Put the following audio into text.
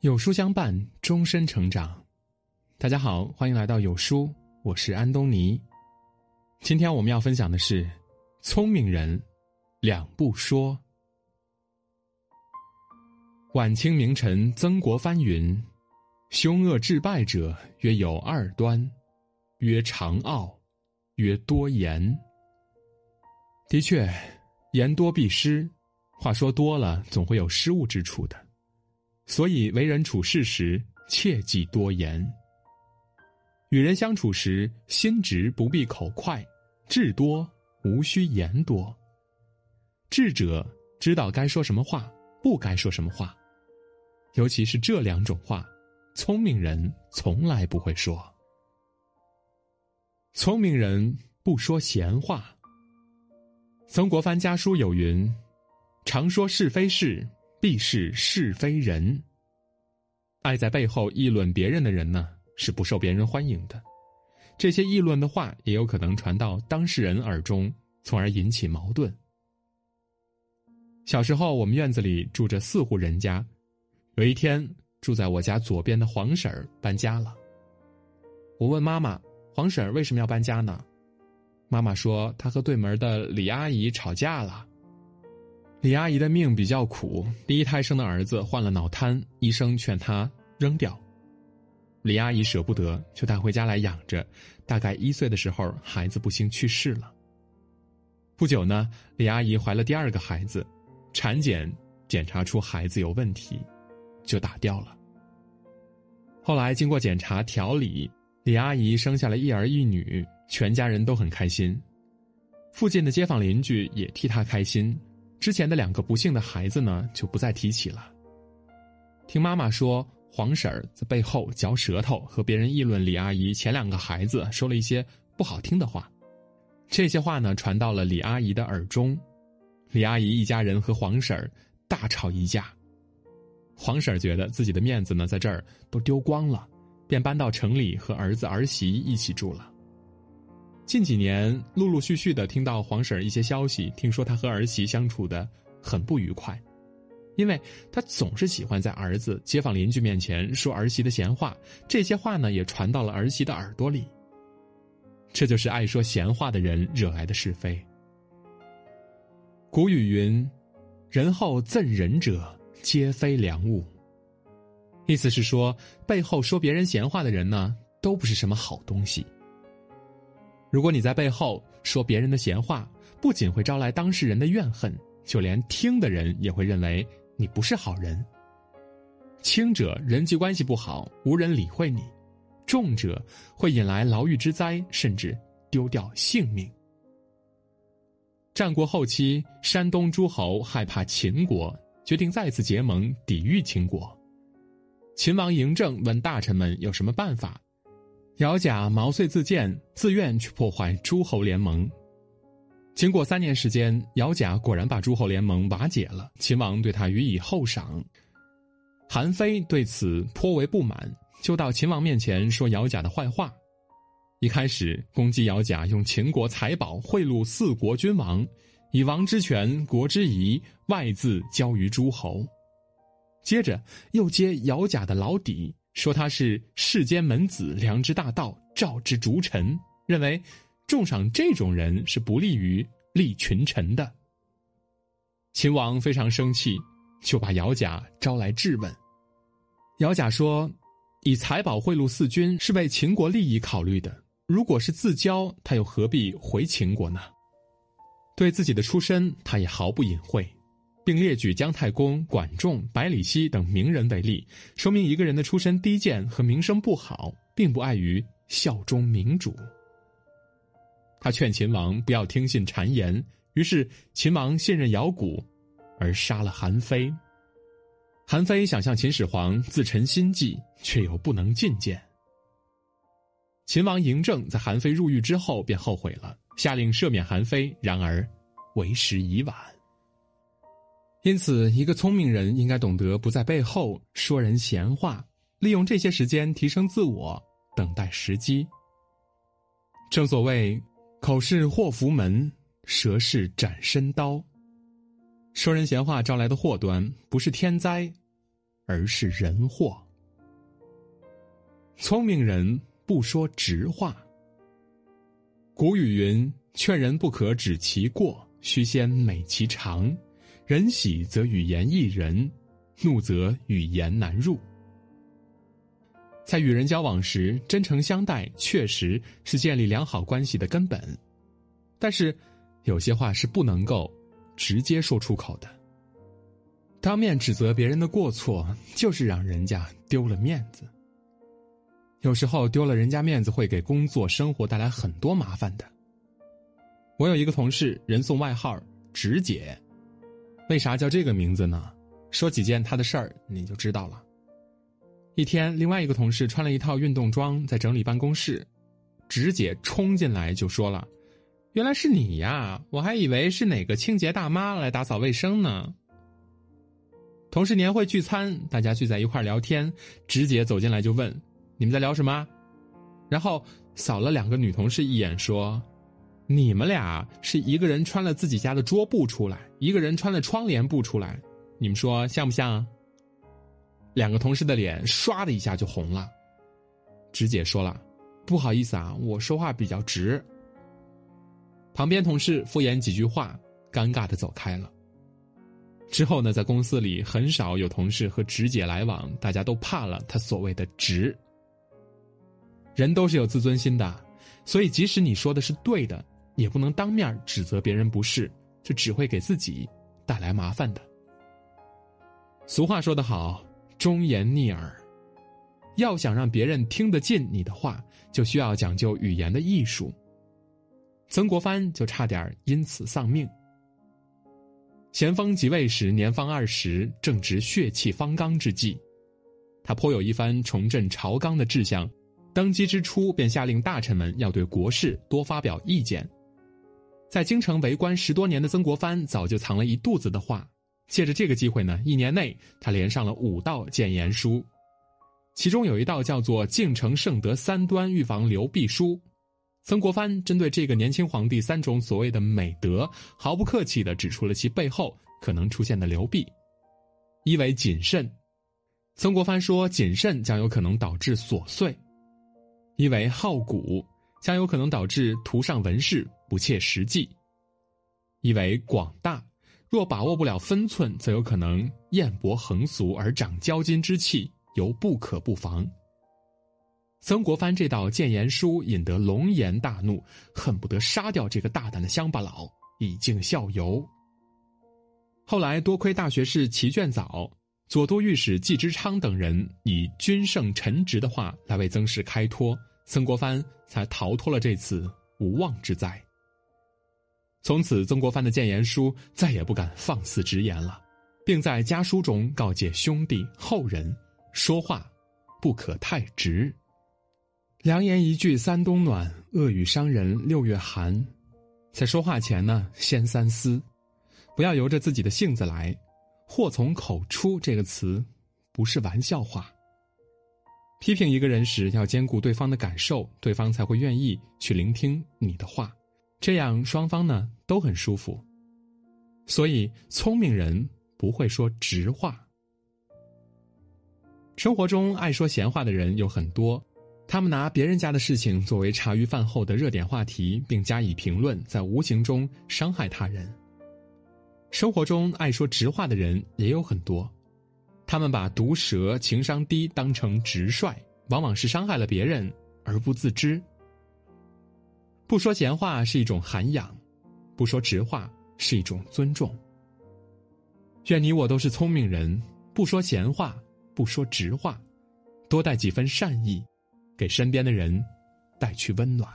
有书相伴，终身成长。大家好，欢迎来到有书，我是安东尼。今天我们要分享的是：聪明人两不说。晚清名臣曾国藩云：“凶恶致败者，约有二端，曰长傲，曰多言。”的确，言多必失，话说多了，总会有失误之处的。所以，为人处事时切忌多言。与人相处时，心直不必口快，智多无需言多。智者知道该说什么话，不该说什么话，尤其是这两种话，聪明人从来不会说。聪明人不说闲话。曾国藩家书有云：“常说是非事。”必是是非人。爱在背后议论别人的人呢，是不受别人欢迎的。这些议论的话，也有可能传到当事人耳中，从而引起矛盾。小时候，我们院子里住着四户人家。有一天，住在我家左边的黄婶儿搬家了。我问妈妈：“黄婶儿为什么要搬家呢？”妈妈说：“她和对门的李阿姨吵架了。”李阿姨的命比较苦，第一胎生的儿子患了脑瘫，医生劝她扔掉。李阿姨舍不得，就带回家来养着。大概一岁的时候，孩子不幸去世了。不久呢，李阿姨怀了第二个孩子，产检检查出孩子有问题，就打掉了。后来经过检查调理，李阿姨生下了一儿一女，全家人都很开心。附近的街坊邻居也替她开心。之前的两个不幸的孩子呢，就不再提起了。听妈妈说，黄婶儿在背后嚼舌头，和别人议论李阿姨前两个孩子，说了一些不好听的话。这些话呢，传到了李阿姨的耳中。李阿姨一家人和黄婶儿大吵一架。黄婶儿觉得自己的面子呢，在这儿都丢光了，便搬到城里和儿子儿媳一起住了。近几年，陆陆续续的听到黄婶儿一些消息，听说她和儿媳相处的很不愉快，因为她总是喜欢在儿子、街坊邻居面前说儿媳的闲话，这些话呢也传到了儿媳的耳朵里。这就是爱说闲话的人惹来的是非。古语云：“人后赠人者，皆非良物。”意思是说，背后说别人闲话的人呢，都不是什么好东西。如果你在背后说别人的闲话，不仅会招来当事人的怨恨，就连听的人也会认为你不是好人。轻者人际关系不好，无人理会你；重者会引来牢狱之灾，甚至丢掉性命。战国后期，山东诸侯害怕秦国，决定再次结盟抵御秦国。秦王嬴政问大臣们有什么办法。姚贾毛遂自荐，自愿去破坏诸侯联盟。经过三年时间，姚贾果然把诸侯联盟瓦解了。秦王对他予以厚赏。韩非对此颇为不满，就到秦王面前说姚贾的坏话。一开始攻击姚贾用秦国财宝贿赂四国君王，以王之权、国之仪外自交于诸侯。接着又揭姚贾的老底。说他是世间门子、良知大道、赵之逐臣，认为重赏这种人是不利于立群臣的。秦王非常生气，就把姚贾招来质问。姚贾说：“以财宝贿赂四军是为秦国利益考虑的，如果是自交，他又何必回秦国呢？对自己的出身，他也毫不隐晦。”并列举姜太公、管仲、百里奚等名人为例，说明一个人的出身低贱和名声不好，并不碍于效忠明主。他劝秦王不要听信谗言，于是秦王信任姚贾，而杀了韩非。韩非想向秦始皇自陈心计，却又不能进谏。秦王嬴政在韩非入狱之后便后悔了，下令赦免韩非，然而为时已晚。因此，一个聪明人应该懂得不在背后说人闲话，利用这些时间提升自我，等待时机。正所谓，口是祸福门，舌是斩身刀。说人闲话招来的祸端，不是天灾，而是人祸。聪明人不说直话。古语云：“劝人不可指其过，须先美其长。人喜则语言易人，怒则语言难入。”在与人交往时，真诚相待确实是建立良好关系的根本。但是，有些话是不能够直接说出口的。当面指责别人的过错，就是让人家丢了面子。有时候丢了人家面子，会给工作生活带来很多麻烦的。我有一个同事，人送外号“直姐”，为啥叫这个名字呢？说几件他的事儿，你就知道了。一天，另外一个同事穿了一套运动装，在整理办公室，直姐冲进来就说了：“原来是你呀，我还以为是哪个清洁大妈来打扫卫生呢。”同事年会聚餐，大家聚在一块聊天，直姐走进来就问。你们在聊什么？然后扫了两个女同事一眼，说：“你们俩是一个人穿了自己家的桌布出来，一个人穿了窗帘布出来，你们说像不像？”两个同事的脸唰的一下就红了。直姐说了：“不好意思啊，我说话比较直。”旁边同事敷衍几句话，尴尬的走开了。之后呢，在公司里很少有同事和直姐来往，大家都怕了他所谓的“直”。人都是有自尊心的，所以即使你说的是对的，也不能当面指责别人不是，这只会给自己带来麻烦的。俗话说得好，忠言逆耳。要想让别人听得进你的话，就需要讲究语言的艺术。曾国藩就差点因此丧命。咸丰即位时年方二十，正值血气方刚之际，他颇有一番重振朝纲的志向。登基之初，便下令大臣们要对国事多发表意见。在京城为官十多年的曾国藩，早就藏了一肚子的话。借着这个机会呢，一年内他连上了五道谏言书，其中有一道叫做《敬诚圣德三端预防流弊书》。曾国藩针对这个年轻皇帝三种所谓的美德，毫不客气地指出了其背后可能出现的流弊。一为谨慎，曾国藩说谨慎将有可能导致琐碎。一为好古，将有可能导致图上文饰不切实际；一为广大，若把握不了分寸，则有可能艳薄横俗而长骄矜之气，犹不可不防。曾国藩这道谏言书引得龙颜大怒，恨不得杀掉这个大胆的乡巴佬，以儆效尤。后来多亏大学士齐卷藻。左都御史季之昌等人以君圣臣直的话来为曾氏开脱，曾国藩才逃脱了这次无妄之灾。从此，曾国藩的谏言书再也不敢放肆直言了，并在家书中告诫兄弟后人：说话不可太直。良言一句三冬暖，恶语伤人六月寒。在说话前呢，先三思，不要由着自己的性子来。祸从口出这个词，不是玩笑话。批评一个人时，要兼顾对方的感受，对方才会愿意去聆听你的话，这样双方呢都很舒服。所以，聪明人不会说直话。生活中爱说闲话的人有很多，他们拿别人家的事情作为茶余饭后的热点话题，并加以评论，在无形中伤害他人。生活中爱说直话的人也有很多，他们把毒舌、情商低当成直率，往往是伤害了别人而不自知。不说闲话是一种涵养，不说直话是一种尊重。愿你我都是聪明人，不说闲话，不说直话，多带几分善意，给身边的人带去温暖。